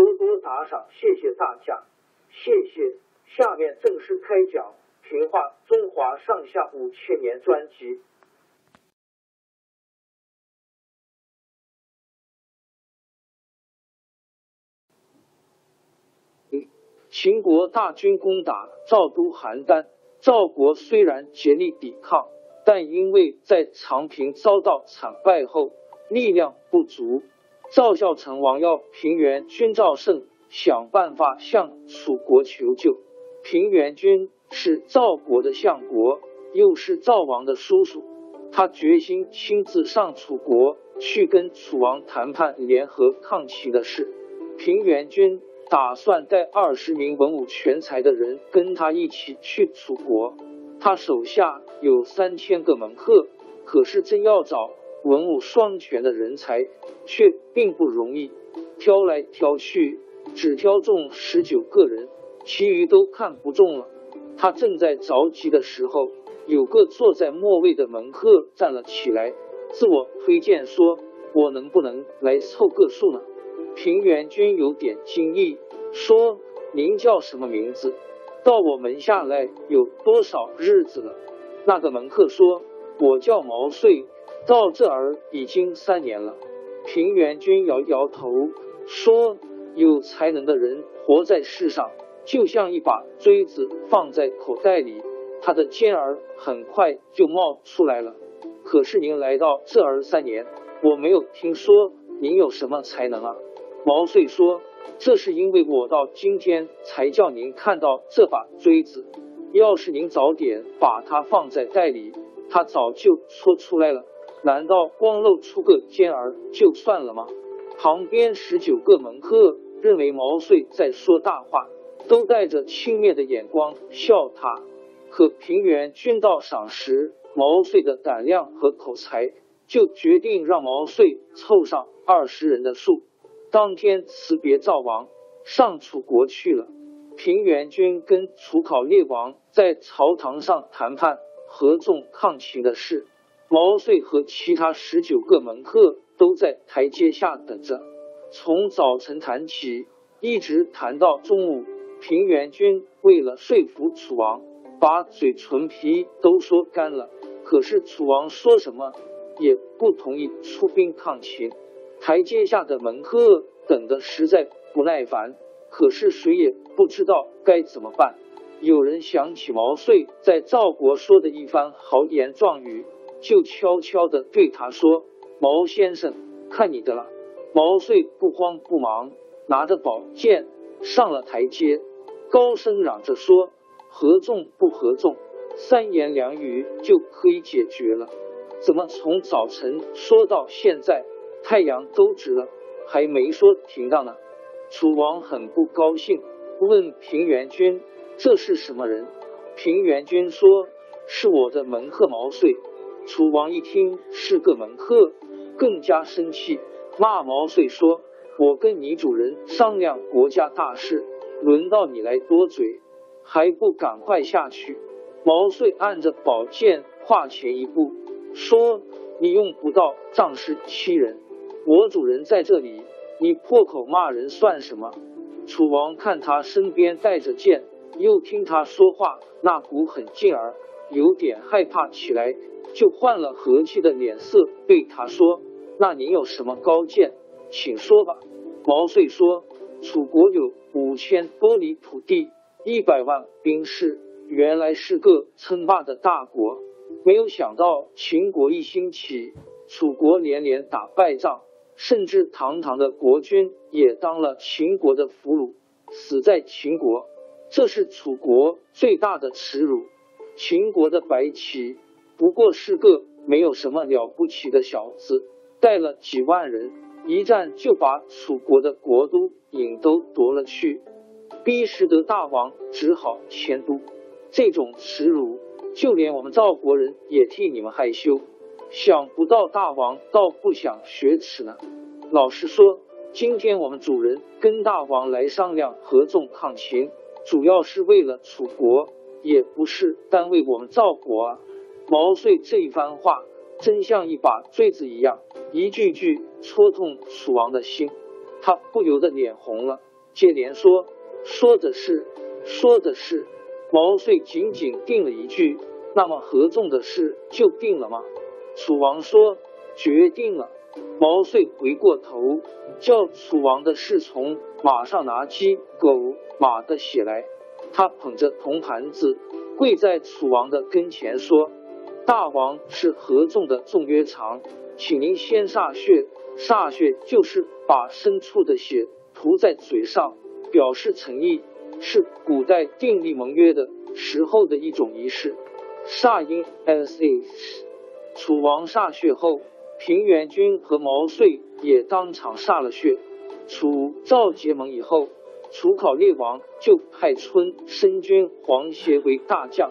多多打赏，谢谢大家，谢谢。下面正式开讲《评话中华上下五千年》专辑。秦国大军攻打赵都邯郸，赵国虽然竭力抵抗。但因为在长平遭到惨败后，力量不足，赵孝成王要平原君赵胜想办法向楚国求救。平原君是赵国的相国，又是赵王的叔叔，他决心亲自上楚国去跟楚王谈判联合抗秦的事。平原君打算带二十名文武全才的人跟他一起去楚国。他手下有三千个门客，可是真要找文武双全的人才，却并不容易。挑来挑去，只挑中十九个人，其余都看不中了。他正在着急的时候，有个坐在末位的门客站了起来，自我推荐说：“我能不能来凑个数呢？”平原君有点惊异，说：“您叫什么名字？”到我门下来有多少日子了？那个门客说：“我叫毛遂，到这儿已经三年了。”平原君摇摇头说：“有才能的人活在世上，就像一把锥子放在口袋里，他的尖儿很快就冒出来了。可是您来到这儿三年，我没有听说您有什么才能啊。”毛遂说。这是因为我到今天才叫您看到这把锥子，要是您早点把它放在袋里，它早就戳出来了。难道光露出个尖儿就算了吗？旁边十九个门客认为毛遂在说大话，都带着轻蔑的眼光笑他。可平原君到赏识毛遂的胆量和口才，就决定让毛遂凑上二十人的数。当天辞别赵王，上楚国去了。平原君跟楚考烈王在朝堂上谈判合纵抗秦的事。毛遂和其他十九个门客都在台阶下等着。从早晨谈起，一直谈到中午。平原君为了说服楚王，把嘴唇皮都说干了。可是楚王说什么也不同意出兵抗秦。台阶下的门客等得实在不耐烦，可是谁也不知道该怎么办。有人想起毛遂在赵国说的一番豪言壮语，就悄悄的对他说：“毛先生，看你的了。”毛遂不慌不忙，拿着宝剑上了台阶，高声嚷着说：“合纵不合纵，三言两语就可以解决了。怎么从早晨说到现在？”太阳都直了，还没说停当呢。楚王很不高兴，问平原君：“这是什么人？”平原君说：“是我的门客毛遂。”楚王一听是个门客，更加生气，骂毛遂说：“我跟你主人商量国家大事，轮到你来多嘴，还不赶快下去？毛遂按着宝剑跨前一步，说：“你用不到仗势欺人，我主人在这里，你破口骂人算什么？”楚王看他身边带着剑，又听他说话那股狠劲儿，有点害怕起来，就换了和气的脸色对他说：“那您有什么高见，请说吧。”毛遂说：“楚国有五千多里土地，一百万兵士，原来是个称霸的大国。没有想到秦国一兴起，楚国连连打败仗。”甚至堂堂的国君也当了秦国的俘虏，死在秦国，这是楚国最大的耻辱。秦国的白起不过是个没有什么了不起的小子，带了几万人，一战就把楚国的国都郢都夺了去，逼使得大王只好迁都。这种耻辱，就连我们赵国人也替你们害羞。想不到大王倒不想学耻呢。老实说，今天我们主人跟大王来商量合纵抗秦，主要是为了楚国，也不是单为我们赵国啊。毛遂这一番话，真像一把锥子一样，一句句戳痛楚王的心。他不由得脸红了，接连说：“说的是，说的是。”毛遂仅仅定了一句：“那么合纵的事就定了吗？”楚王说：“决定了。”毛遂回过头，叫楚王的侍从马上拿鸡、狗、马的血来。他捧着铜盘子，跪在楚王的跟前说：“大王是合纵的纵约长，请您先歃血。歃血就是把牲畜的血涂在嘴上，表示诚意，是古代订立盟约的时候的一种仪式。歃音 s h。”楚王歃血后，平原君和毛遂也当场歃了血。楚赵结盟以后，楚考烈王就派春申君黄协为大将，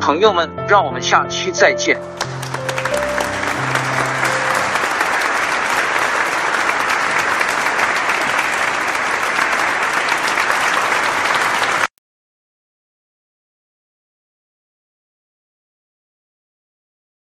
朋友们，让我们下期再见。